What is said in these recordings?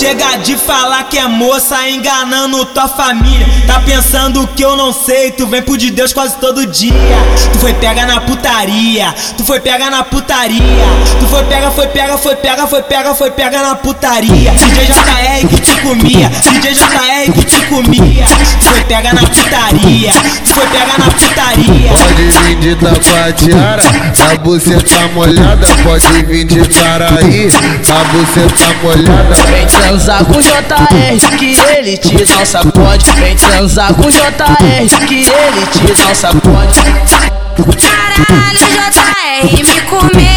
Chega de falar que é moça, enganando tua família. Tá pensando que eu não sei, tu vem pro de Deus quase todo dia. Tu foi pega na putaria, tu foi pega na putaria. Tu foi pega, foi pega, foi pega, foi pega, foi pega na putaria. DJ JR que te comia, DJ JR que te comia. Tu foi pega na putaria, tu foi pega na putaria. Pode de taquatiara, a buceta molhada. Pode vir de Caraí, a buceta molhada. Vem transar com JR que ele te dá um sacode. Vem transar com JR que ele te dá um sacode. Caralho, JR me comeu.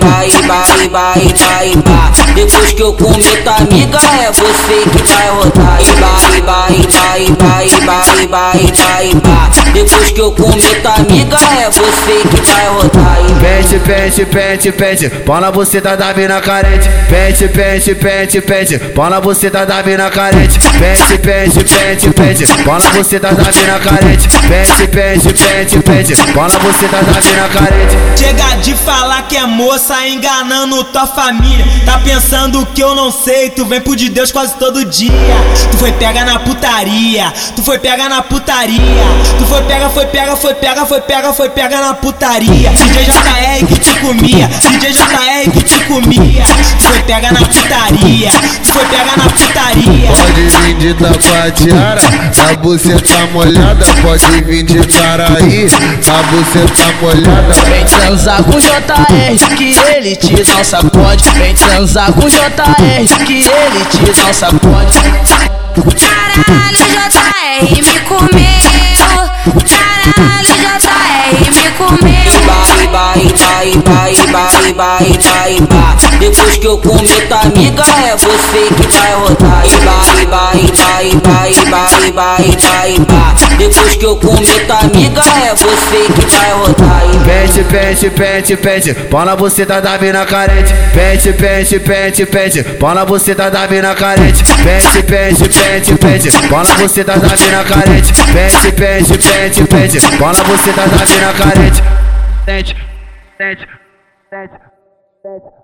Vai, vai, vai, vai, vai. Depois que eu comer tua amiga, é você que vai rodar. E vai, vai, vai, vai, vai, vai, vai, vai. Depois que eu comer tua amiga, é você que vai rodar. Pente, pente, pente, pente, pau na buceta da mina carente. Pente, pente, pente, pente, pau na buceta da mina carente. Pente, pente, pente, pente, pau na buceta da mina carente. Pente, pente, pente, pente, pau na buceta da mina carente. Chega de falar que é moça, enganando tua família. Tá pensando que eu não sei, tu vem pro de Deus quase todo dia. Tu foi pega na putaria, tu foi pega na putaria. Tu foi pega, foi pega, foi pega, foi pega, foi pega na putaria. DJ JR que te comia, DJ JR que te comia. Tu foi pega na putaria, tu foi pega na putaria. Pode vir de taquatiara, a buceta molhada. Pode vir de Caraí, a buceta molhada. Vem transar com JR que ele te dá um sacode. Vem transar com JR que ele te dá um sacode. Caralho, JR me comeu. Caralho, JR me comeu. vai, vai, vai, vai, vai, vai, vai, vai. Depois que eu comer tua amiga, é você que vai rodar. E vai, vai, vai, vai, vai, vai, vai, vai. Depois que eu comer tua amiga, é você que vai rodar. E Pente, pente, pente, pente, pau na buceta da mina carente. Pente, pente, pente, pente, pau na buceta da mina carente. Pente, pente, pente, pente, pau na buceta da mina carente. Pente, pente, pente, pente, pau na buceta da mina carente. Pente, pente, pente, pente.